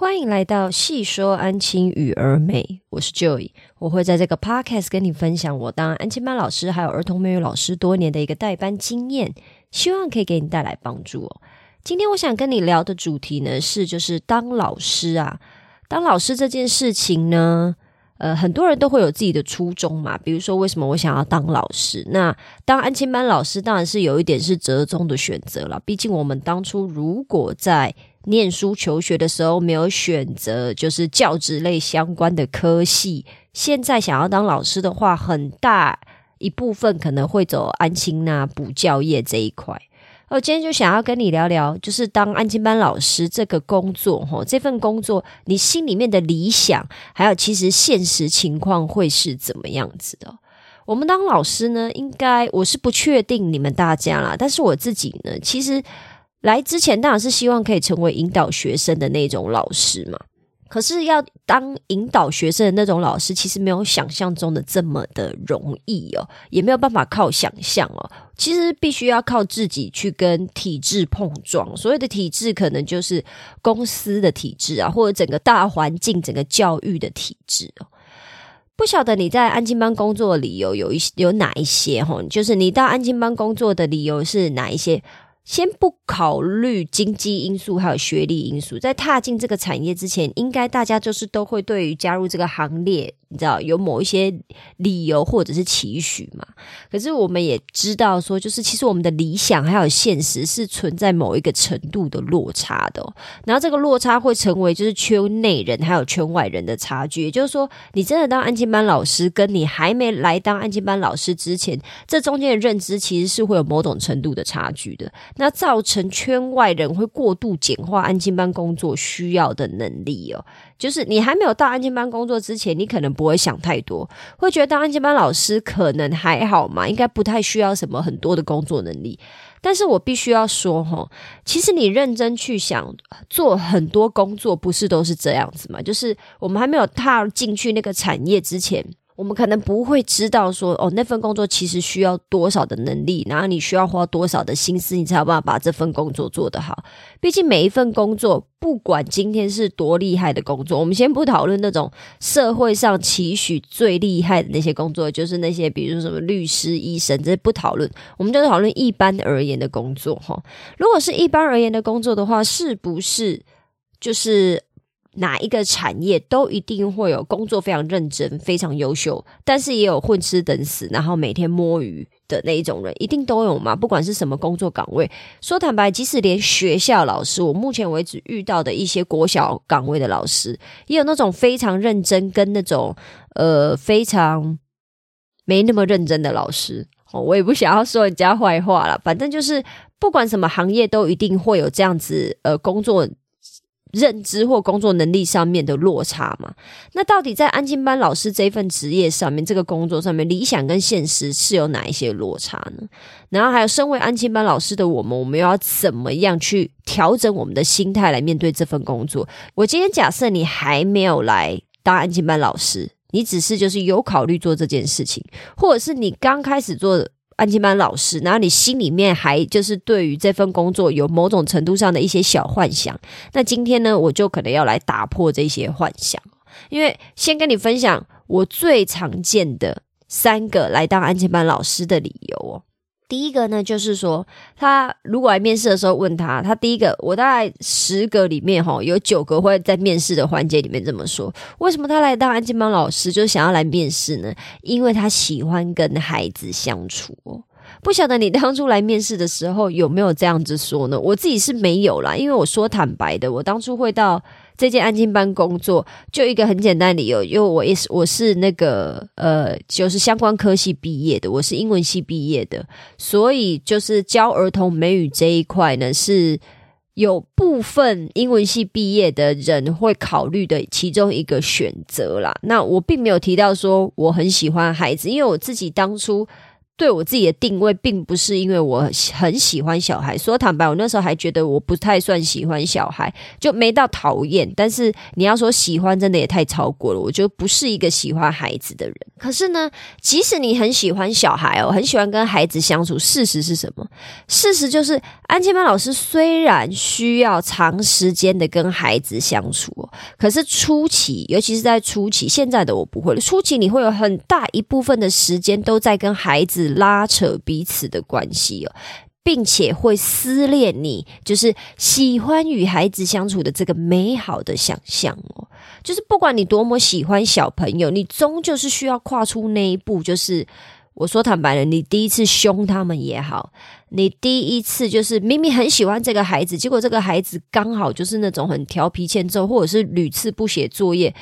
欢迎来到细说安亲与儿美，我是 Joy，我会在这个 podcast 跟你分享我当安亲班老师还有儿童美语老师多年的一个代班经验，希望可以给你带来帮助哦。今天我想跟你聊的主题呢是，就是当老师啊，当老师这件事情呢。呃，很多人都会有自己的初衷嘛，比如说为什么我想要当老师？那当安亲班老师当然是有一点是折中的选择了。毕竟我们当初如果在念书求学的时候没有选择就是教职类相关的科系，现在想要当老师的话，很大一部分可能会走安亲啊补教业这一块。我今天就想要跟你聊聊，就是当安静班老师这个工作，哈，这份工作你心里面的理想，还有其实现实情况会是怎么样子的？我们当老师呢，应该我是不确定你们大家啦，但是我自己呢，其实来之前当然是希望可以成为引导学生的那种老师嘛。可是要当引导学生的那种老师，其实没有想象中的这么的容易哦，也没有办法靠想象哦。其实必须要靠自己去跟体制碰撞。所谓的体制，可能就是公司的体制啊，或者整个大环境、整个教育的体制哦。不晓得你在安静班工作的理由有一有哪一些哈？就是你到安静班工作的理由是哪一些？先不考虑经济因素还有学历因素，在踏进这个产业之前，应该大家就是都会对于加入这个行列。你知道有某一些理由或者是期许嘛？可是我们也知道说，就是其实我们的理想还有现实是存在某一个程度的落差的。然后这个落差会成为就是圈内人还有圈外人的差距。也就是说，你真的当安静班老师，跟你还没来当安静班老师之前，这中间的认知其实是会有某种程度的差距的。那造成圈外人会过度简化安静班工作需要的能力哦。就是你还没有到安监班工作之前，你可能不会想太多，会觉得当安监班老师可能还好嘛，应该不太需要什么很多的工作能力。但是我必须要说哈，其实你认真去想，做很多工作不是都是这样子嘛？就是我们还没有踏进去那个产业之前。我们可能不会知道说，哦，那份工作其实需要多少的能力，然后你需要花多少的心思，你才有办法把这份工作做得好。毕竟每一份工作，不管今天是多厉害的工作，我们先不讨论那种社会上期许最厉害的那些工作，就是那些比如说什么律师、医生，这不讨论，我们就讨论一般而言的工作哈。如果是一般而言的工作的话，是不是就是？哪一个产业都一定会有工作非常认真、非常优秀，但是也有混吃等死，然后每天摸鱼的那一种人，一定都有嘛？不管是什么工作岗位，说坦白，即使连学校老师，我目前为止遇到的一些国小岗位的老师，也有那种非常认真跟那种呃非常没那么认真的老师。哦，我也不想要说人家坏话了，反正就是不管什么行业，都一定会有这样子呃工作。认知或工作能力上面的落差嘛？那到底在安静班老师这份职业上面，这个工作上面，理想跟现实是有哪一些落差呢？然后还有，身为安静班老师的我们，我们又要怎么样去调整我们的心态来面对这份工作？我今天假设你还没有来当安静班老师，你只是就是有考虑做这件事情，或者是你刚开始做。安全班老师，然后你心里面还就是对于这份工作有某种程度上的一些小幻想。那今天呢，我就可能要来打破这些幻想，因为先跟你分享我最常见的三个来当安全班老师的理由哦。第一个呢，就是说他如果来面试的时候问他，他第一个我大概十个里面哈有九个会在面试的环节里面这么说。为什么他来当安静班老师，就想要来面试呢？因为他喜欢跟孩子相处哦。不晓得你当初来面试的时候有没有这样子说呢？我自己是没有啦，因为我说坦白的，我当初会到这间安静班工作，就一个很简单理由，因为我也是我是那个呃，就是相关科系毕业的，我是英文系毕业的，所以就是教儿童美语这一块呢，是有部分英文系毕业的人会考虑的其中一个选择啦。那我并没有提到说我很喜欢孩子，因为我自己当初。对我自己的定位，并不是因为我很喜欢小孩。说坦白，我那时候还觉得我不太算喜欢小孩，就没到讨厌。但是你要说喜欢，真的也太超过了。我就不是一个喜欢孩子的人。可是呢，即使你很喜欢小孩哦，很喜欢跟孩子相处，事实是什么？事实就是，安琪班老师虽然需要长时间的跟孩子相处哦，可是初期，尤其是在初期，现在的我不会了。初期你会有很大一部分的时间都在跟孩子。拉扯彼此的关系哦，并且会撕裂你，就是喜欢与孩子相处的这个美好的想象哦。就是不管你多么喜欢小朋友，你终究是需要跨出那一步。就是我说坦白了，你第一次凶他们也好，你第一次就是明明很喜欢这个孩子，结果这个孩子刚好就是那种很调皮欠揍，或者是屡次不写作业，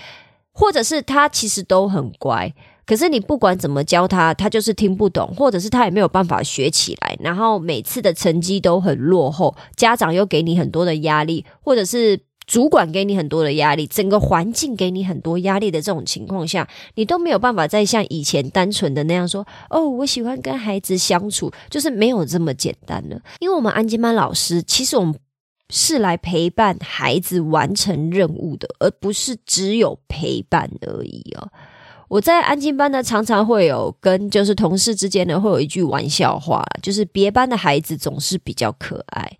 或者是他其实都很乖。可是你不管怎么教他，他就是听不懂，或者是他也没有办法学起来，然后每次的成绩都很落后，家长又给你很多的压力，或者是主管给你很多的压力，整个环境给你很多压力的这种情况下，你都没有办法再像以前单纯的那样说：“哦，我喜欢跟孩子相处。”就是没有这么简单了。因为我们安吉班老师，其实我们是来陪伴孩子完成任务的，而不是只有陪伴而已哦。我在安静班呢，常常会有跟就是同事之间呢，会有一句玩笑话，就是别班的孩子总是比较可爱。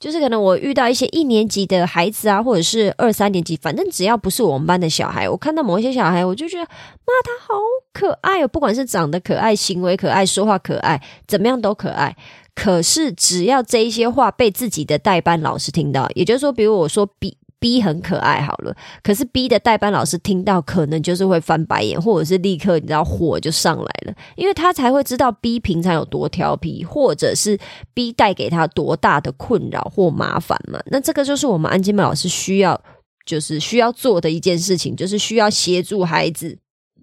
就是可能我遇到一些一年级的孩子啊，或者是二三年级，反正只要不是我们班的小孩，我看到某一些小孩，我就觉得，妈，他好可爱哦！不管是长得可爱、行为可爱、说话可爱，怎么样都可爱。可是只要这一些话被自己的代班老师听到，也就是说，比如我说比。B 很可爱，好了，可是 B 的代班老师听到，可能就是会翻白眼，或者是立刻你知道火就上来了，因为他才会知道 B 平常有多调皮，或者是 B 带给他多大的困扰或麻烦嘛。那这个就是我们安金妹老师需要，就是需要做的一件事情，就是需要协助孩子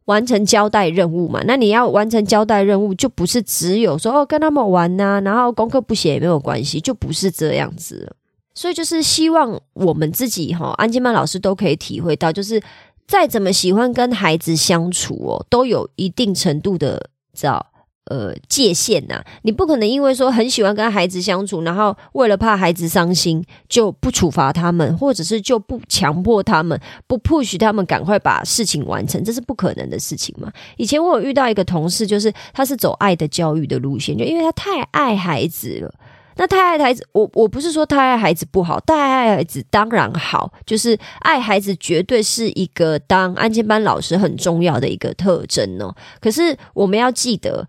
完成交代任务嘛。那你要完成交代任务，就不是只有说哦跟他们玩呐，然后功课不写也没有关系，就不是这样子。所以就是希望我们自己哈，安金曼老师都可以体会到，就是再怎么喜欢跟孩子相处哦，都有一定程度的知道呃界限呐。你不可能因为说很喜欢跟孩子相处，然后为了怕孩子伤心就不处罚他们，或者是就不强迫他们，不 push 他们赶快把事情完成，这是不可能的事情嘛。以前我有遇到一个同事，就是他是走爱的教育的路线，就因为他太爱孩子了。那太爱孩子，我我不是说太爱孩子不好，太爱孩子当然好，就是爱孩子绝对是一个当安全班老师很重要的一个特征哦。可是我们要记得，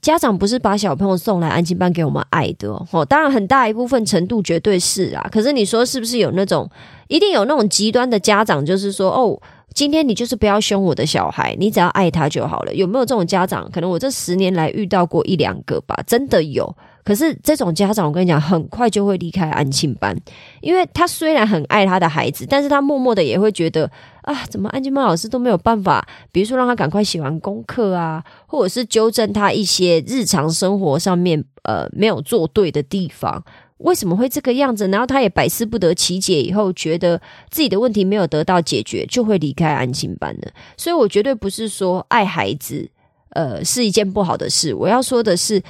家长不是把小朋友送来安静班给我们爱的哦。当然很大一部分程度绝对是啊，可是你说是不是有那种一定有那种极端的家长，就是说哦，今天你就是不要凶我的小孩，你只要爱他就好了。有没有这种家长？可能我这十年来遇到过一两个吧，真的有。可是这种家长，我跟你讲，很快就会离开安庆班，因为他虽然很爱他的孩子，但是他默默的也会觉得啊，怎么安庆班老师都没有办法，比如说让他赶快写完功课啊，或者是纠正他一些日常生活上面呃没有做对的地方，为什么会这个样子？然后他也百思不得其解，以后觉得自己的问题没有得到解决，就会离开安庆班的。所以我绝对不是说爱孩子呃是一件不好的事，我要说的是。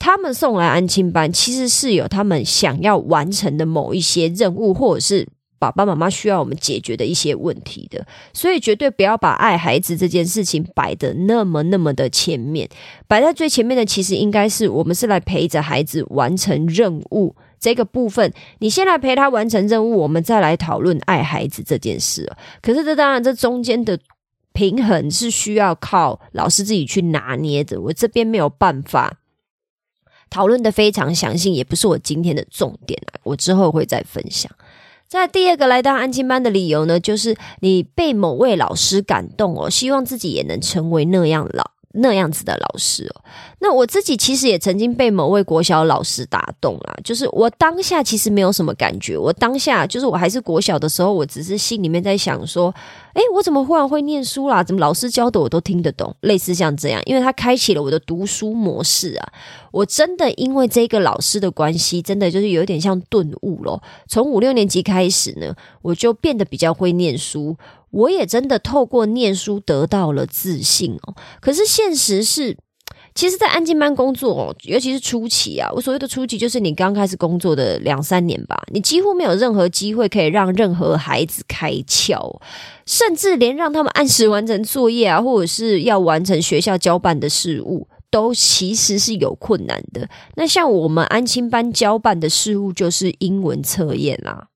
他们送来安亲班，其实是有他们想要完成的某一些任务，或者是爸爸妈妈需要我们解决的一些问题的。所以绝对不要把爱孩子这件事情摆的那么那么的前面，摆在最前面的，其实应该是我们是来陪着孩子完成任务这个部分。你先来陪他完成任务，我们再来讨论爱孩子这件事。可是这当然，这中间的平衡是需要靠老师自己去拿捏的。我这边没有办法。讨论的非常详细，也不是我今天的重点啊，我之后会再分享。在第二个来到安亲班的理由呢，就是你被某位老师感动哦，希望自己也能成为那样老。那样子的老师哦，那我自己其实也曾经被某位国小老师打动啊。就是我当下其实没有什么感觉，我当下就是我还是国小的时候，我只是心里面在想说，诶，我怎么忽然会念书啦？怎么老师教的我都听得懂？类似像这样，因为他开启了我的读书模式啊。我真的因为这个老师的关系，真的就是有点像顿悟咯。从五六年级开始呢，我就变得比较会念书。我也真的透过念书得到了自信哦。可是现实是，其实，在安静班工作，尤其是初期啊，我所谓的初期，就是你刚开始工作的两三年吧，你几乎没有任何机会可以让任何孩子开窍，甚至连让他们按时完成作业啊，或者是要完成学校交办的事务，都其实是有困难的。那像我们安亲班交办的事务，就是英文测验啦。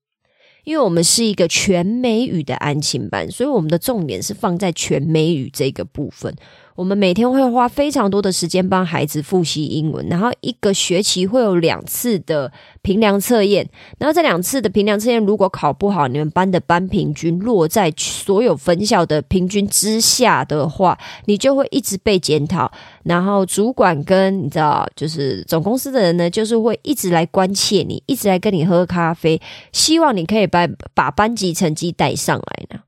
因为我们是一个全美语的安亲班，所以我们的重点是放在全美语这个部分。我们每天会花非常多的时间帮孩子复习英文，然后一个学期会有两次的评量测验，然后这两次的评量测验如果考不好，你们班的班平均落在所有分校的平均之下的话，你就会一直被检讨。然后主管跟你知道，就是总公司的人呢，就是会一直来关切你，一直来跟你喝咖啡，希望你可以把把班级成绩带上来呢。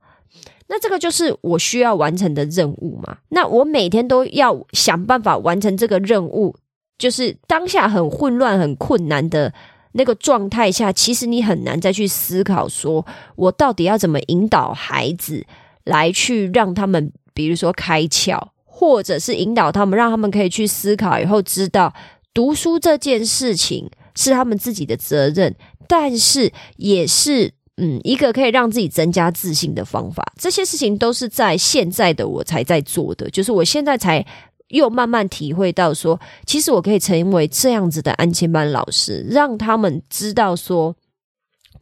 那这个就是我需要完成的任务嘛？那我每天都要想办法完成这个任务，就是当下很混乱、很困难的那个状态下，其实你很难再去思考，说我到底要怎么引导孩子来去让他们，比如说开窍，或者是引导他们，让他们可以去思考，以后知道读书这件事情是他们自己的责任，但是也是。嗯，一个可以让自己增加自信的方法，这些事情都是在现在的我才在做的。就是我现在才又慢慢体会到，说其实我可以成为这样子的安亲班老师，让他们知道说。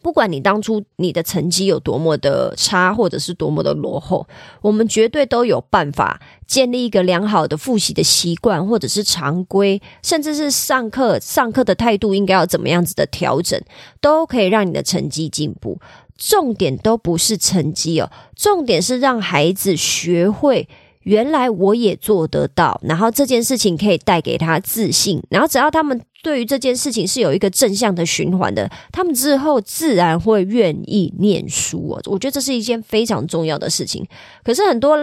不管你当初你的成绩有多么的差，或者是多么的落后，我们绝对都有办法建立一个良好的复习的习惯，或者是常规，甚至是上课上课的态度应该要怎么样子的调整，都可以让你的成绩进步。重点都不是成绩哦，重点是让孩子学会。原来我也做得到，然后这件事情可以带给他自信，然后只要他们对于这件事情是有一个正向的循环的，他们之后自然会愿意念书哦。我觉得这是一件非常重要的事情。可是很多，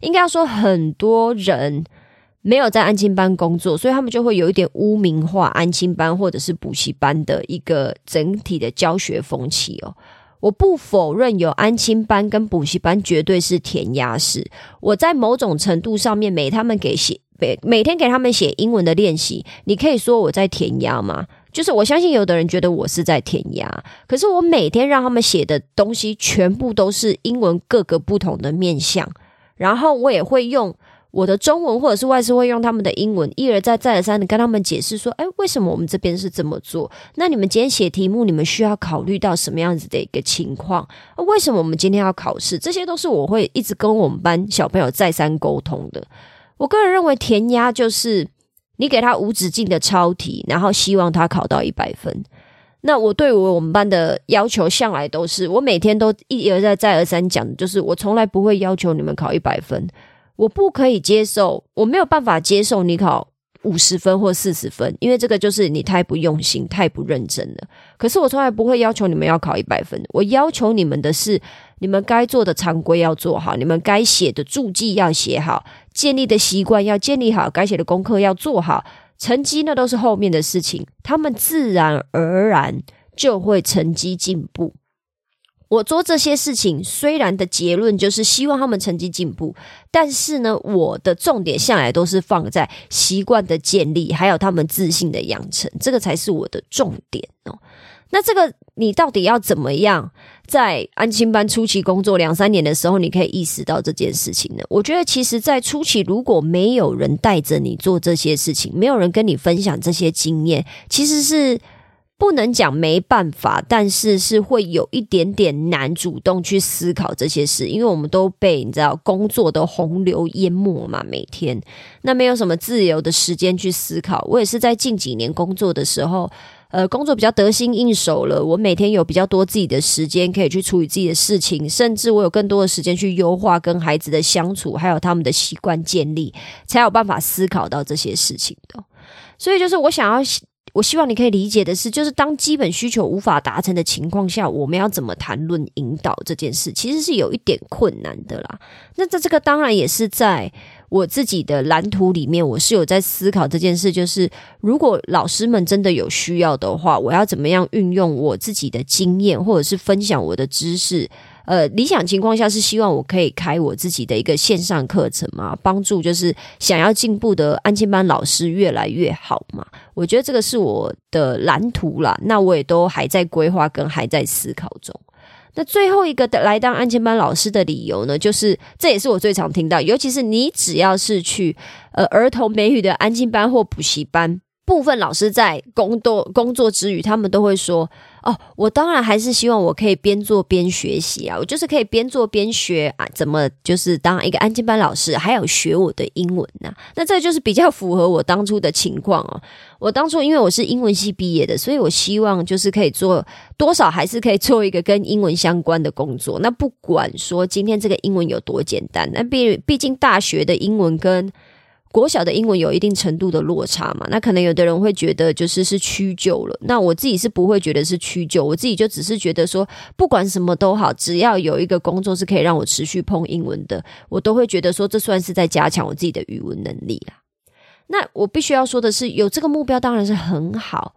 应该要说很多人没有在安亲班工作，所以他们就会有一点污名化安亲班或者是补习班的一个整体的教学风气哦。我不否认有安亲班跟补习班绝对是填鸭式。我在某种程度上面，每他们给写每天给他们写英文的练习，你可以说我在填鸭吗？就是我相信有的人觉得我是在填鸭，可是我每天让他们写的东西全部都是英文各个不同的面向，然后我也会用。我的中文或者是外师会用他们的英文一而再再而三的跟他们解释说，哎，为什么我们这边是这么做？那你们今天写题目，你们需要考虑到什么样子的一个情况？为什么我们今天要考试？这些都是我会一直跟我们班小朋友再三沟通的。我个人认为填鸭就是你给他无止境的抄题，然后希望他考到一百分。那我对我我们班的要求向来都是，我每天都一而再再而三讲，就是我从来不会要求你们考一百分。我不可以接受，我没有办法接受你考五十分或四十分，因为这个就是你太不用心、太不认真了。可是我从来不会要求你们要考一百分，我要求你们的是，你们该做的常规要做好，你们该写的注记要写好，建立的习惯要建立好，该写的功课要做好，成绩那都是后面的事情，他们自然而然就会成绩进步。我做这些事情，虽然的结论就是希望他们成绩进步，但是呢，我的重点向来都是放在习惯的建立，还有他们自信的养成，这个才是我的重点哦。那这个你到底要怎么样在安心班初期工作两三年的时候，你可以意识到这件事情呢？我觉得，其实，在初期如果没有人带着你做这些事情，没有人跟你分享这些经验，其实是。不能讲没办法，但是是会有一点点难主动去思考这些事，因为我们都被你知道工作的洪流淹没嘛，每天那没有什么自由的时间去思考。我也是在近几年工作的时候，呃，工作比较得心应手了，我每天有比较多自己的时间可以去处理自己的事情，甚至我有更多的时间去优化跟孩子的相处，还有他们的习惯建立，才有办法思考到这些事情的。所以就是我想要。我希望你可以理解的是，就是当基本需求无法达成的情况下，我们要怎么谈论引导这件事，其实是有一点困难的啦。那在这个当然也是在我自己的蓝图里面，我是有在思考这件事，就是如果老师们真的有需要的话，我要怎么样运用我自己的经验，或者是分享我的知识，呃，理想情况下是希望我可以开我自己的一个线上课程嘛，帮助就是想要进步的安亲班老师越来越好嘛。我觉得这个是我的蓝图啦，那我也都还在规划跟还在思考中。那最后一个的来当安静班老师的理由呢，就是这也是我最常听到，尤其是你只要是去呃儿童美语的安静班或补习班。部分老师在工作工作之余，他们都会说：“哦，我当然还是希望我可以边做边学习啊，我就是可以边做边学啊，怎么就是当一个安静班老师，还有学我的英文呢？那这就是比较符合我当初的情况哦。我当初因为我是英文系毕业的，所以我希望就是可以做多少还是可以做一个跟英文相关的工作。那不管说今天这个英文有多简单，那毕毕竟大学的英文跟国小的英文有一定程度的落差嘛？那可能有的人会觉得就是是屈就了。那我自己是不会觉得是屈就，我自己就只是觉得说，不管什么都好，只要有一个工作是可以让我持续碰英文的，我都会觉得说这算是在加强我自己的语文能力啦。那我必须要说的是，有这个目标当然是很好，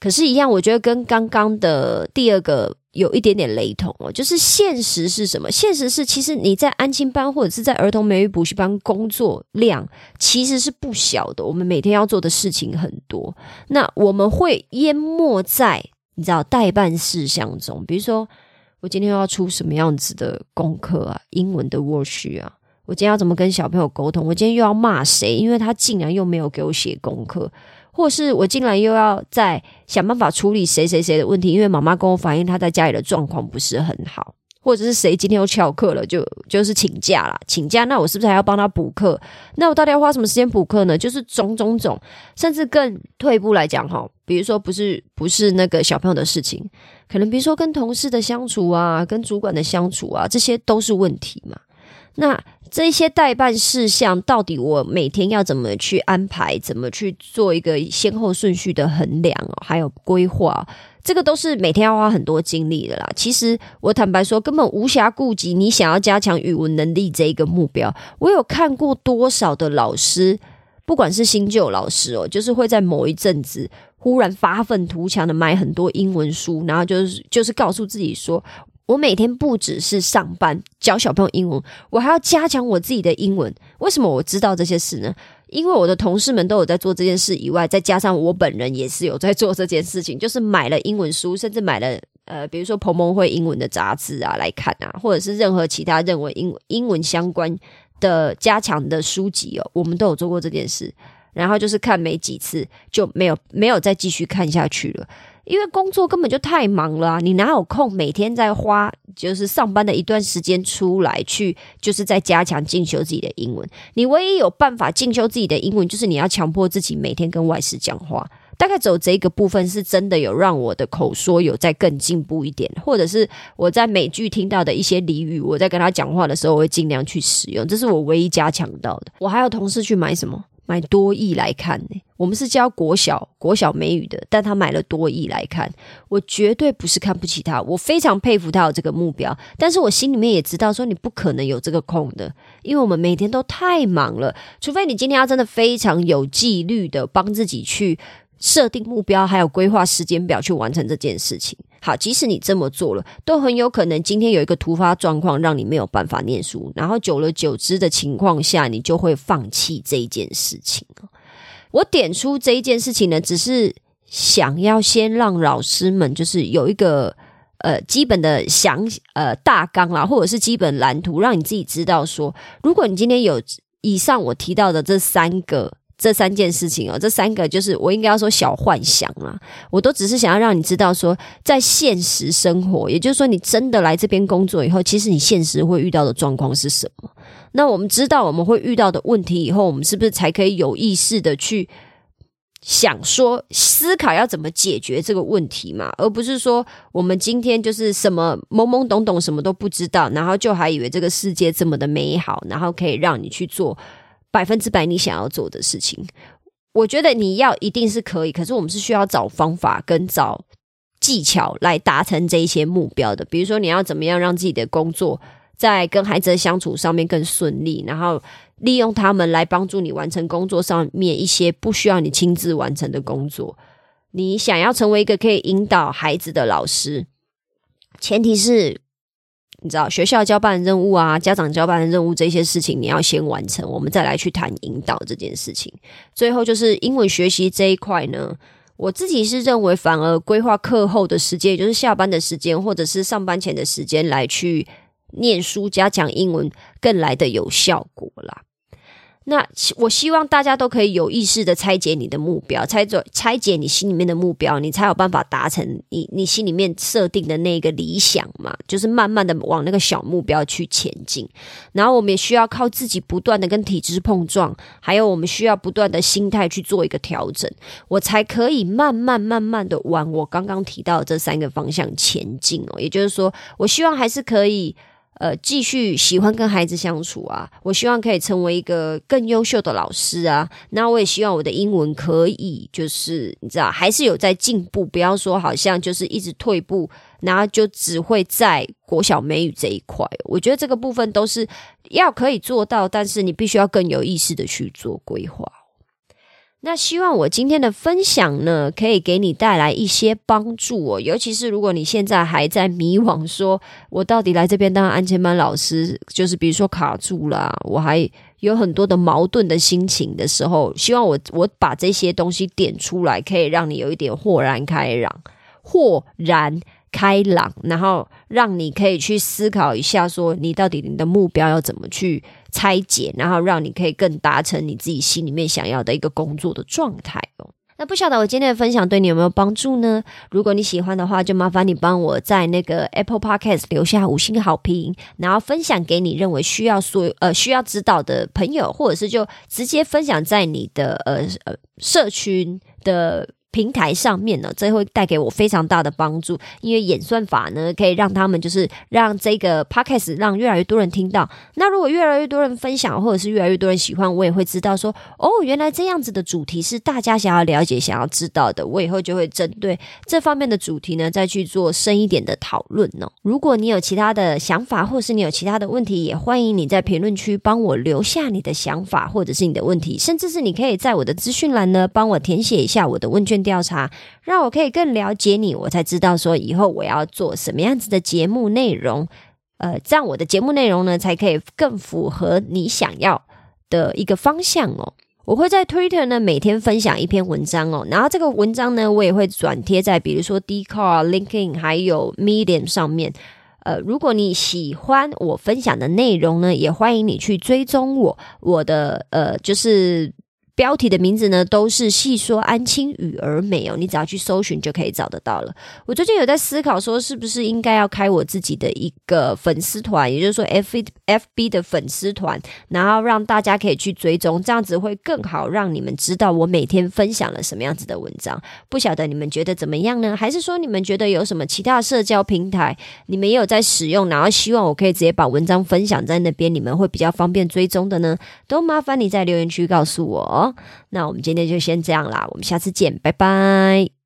可是，一样，我觉得跟刚刚的第二个。有一点点雷同哦，就是现实是什么？现实是，其实你在安亲班或者是在儿童美语补习班工作量其实是不小的。我们每天要做的事情很多，那我们会淹没在你知道代办事项中。比如说，我今天要出什么样子的功课啊？英文的 w o r k s h 啊？我今天要怎么跟小朋友沟通？我今天又要骂谁？因为他竟然又没有给我写功课。或是我进来又要再想办法处理谁谁谁的问题，因为妈妈跟我反映她在家里的状况不是很好，或者是谁今天又翘课了，就就是请假了，请假，那我是不是还要帮他补课？那我到底要花什么时间补课呢？就是种种种，甚至更退一步来讲哈，比如说不是不是那个小朋友的事情，可能比如说跟同事的相处啊，跟主管的相处啊，这些都是问题嘛。那这些代办事项，到底我每天要怎么去安排？怎么去做一个先后顺序的衡量？还有规划，这个都是每天要花很多精力的啦。其实我坦白说，根本无暇顾及你想要加强语文能力这一个目标。我有看过多少的老师，不管是新旧老师哦，就是会在某一阵子忽然发愤图强的买很多英文书，然后就是就是告诉自己说。我每天不只是上班教小朋友英文，我还要加强我自己的英文。为什么我知道这些事呢？因为我的同事们都有在做这件事，以外再加上我本人也是有在做这件事情，就是买了英文书，甚至买了呃，比如说彭蒙会英文的杂志啊来看啊，或者是任何其他认为英英文相关的加强的书籍哦，我们都有做过这件事。然后就是看没几次就没有没有再继续看下去了。因为工作根本就太忙了啊！你哪有空每天在花就是上班的一段时间出来去，就是在加强进修自己的英文。你唯一有办法进修自己的英文，就是你要强迫自己每天跟外事讲话。大概走这个部分是真的有让我的口说有在更进步一点，或者是我在美剧听到的一些俚语，我在跟他讲话的时候，我会尽量去使用。这是我唯一加强到的。我还有同事去买什么？买多亿来看呢？我们是教国小国小美语的，但他买了多亿来看，我绝对不是看不起他，我非常佩服他有这个目标。但是我心里面也知道，说你不可能有这个空的，因为我们每天都太忙了。除非你今天要真的非常有纪律的帮自己去设定目标，还有规划时间表去完成这件事情。好，即使你这么做了，都很有可能今天有一个突发状况，让你没有办法念书，然后久了久之的情况下，你就会放弃这一件事情我点出这一件事情呢，只是想要先让老师们就是有一个呃基本的想呃大纲啦，或者是基本蓝图，让你自己知道说，如果你今天有以上我提到的这三个。这三件事情哦，这三个就是我应该要说小幻想啦，我都只是想要让你知道说，在现实生活，也就是说你真的来这边工作以后，其实你现实会遇到的状况是什么？那我们知道我们会遇到的问题以后，我们是不是才可以有意识的去想说思考要怎么解决这个问题嘛？而不是说我们今天就是什么懵懵懂懂什么都不知道，然后就还以为这个世界这么的美好，然后可以让你去做。百分之百你想要做的事情，我觉得你要一定是可以，可是我们是需要找方法跟找技巧来达成这一些目标的。比如说，你要怎么样让自己的工作在跟孩子的相处上面更顺利，然后利用他们来帮助你完成工作上面一些不需要你亲自完成的工作。你想要成为一个可以引导孩子的老师，前提是你知道学校交办任务啊，家长交办任务这些事情，你要先完成，我们再来去谈引导这件事情。最后就是英文学习这一块呢，我自己是认为，反而规划课后的时间，也就是下班的时间，或者是上班前的时间来去念书、加强英文，更来的有效果啦。那我希望大家都可以有意识的拆解你的目标，拆解拆解你心里面的目标，你才有办法达成你你心里面设定的那个理想嘛。就是慢慢的往那个小目标去前进，然后我们也需要靠自己不断的跟体质碰撞，还有我们需要不断的心态去做一个调整，我才可以慢慢慢慢的往我刚刚提到这三个方向前进哦。也就是说，我希望还是可以。呃，继续喜欢跟孩子相处啊！我希望可以成为一个更优秀的老师啊！那我也希望我的英文可以，就是你知道，还是有在进步，不要说好像就是一直退步，然后就只会在国小美语这一块。我觉得这个部分都是要可以做到，但是你必须要更有意识的去做规划。那希望我今天的分享呢，可以给你带来一些帮助哦。尤其是如果你现在还在迷惘，说我到底来这边当安全班老师，就是比如说卡住了，我还有很多的矛盾的心情的时候，希望我我把这些东西点出来，可以让你有一点豁然开朗，豁然。开朗，然后让你可以去思考一下，说你到底你的目标要怎么去拆解，然后让你可以更达成你自己心里面想要的一个工作的状态哦。那不晓得我今天的分享对你有没有帮助呢？如果你喜欢的话，就麻烦你帮我在那个 Apple Podcast 留下五星好评，然后分享给你认为需要所呃需要指导的朋友，或者是就直接分享在你的呃呃社群的。平台上面呢，这会带给我非常大的帮助，因为演算法呢可以让他们就是让这个 podcast 让越来越多人听到。那如果越来越多人分享，或者是越来越多人喜欢，我也会知道说，哦，原来这样子的主题是大家想要了解、想要知道的。我以后就会针对这方面的主题呢，再去做深一点的讨论呢。如果你有其他的想法，或是你有其他的问题，也欢迎你在评论区帮我留下你的想法，或者是你的问题，甚至是你可以在我的资讯栏呢帮我填写一下我的问卷。调查，让我可以更了解你，我才知道说以后我要做什么样子的节目内容，呃，这样我的节目内容呢，才可以更符合你想要的一个方向哦。我会在 Twitter 呢每天分享一篇文章哦，然后这个文章呢，我也会转贴在比如说 d c a r l i n k i n 还有 Medium 上面。呃，如果你喜欢我分享的内容呢，也欢迎你去追踪我，我的呃就是。标题的名字呢，都是细说安亲与儿美哦，你只要去搜寻就可以找得到了。我最近有在思考说，是不是应该要开我自己的一个粉丝团，也就是说 F F B 的粉丝团，然后让大家可以去追踪，这样子会更好，让你们知道我每天分享了什么样子的文章。不晓得你们觉得怎么样呢？还是说你们觉得有什么其他社交平台，你们也有在使用，然后希望我可以直接把文章分享在那边，你们会比较方便追踪的呢？都麻烦你在留言区告诉我哦。那我们今天就先这样啦，我们下次见，拜拜。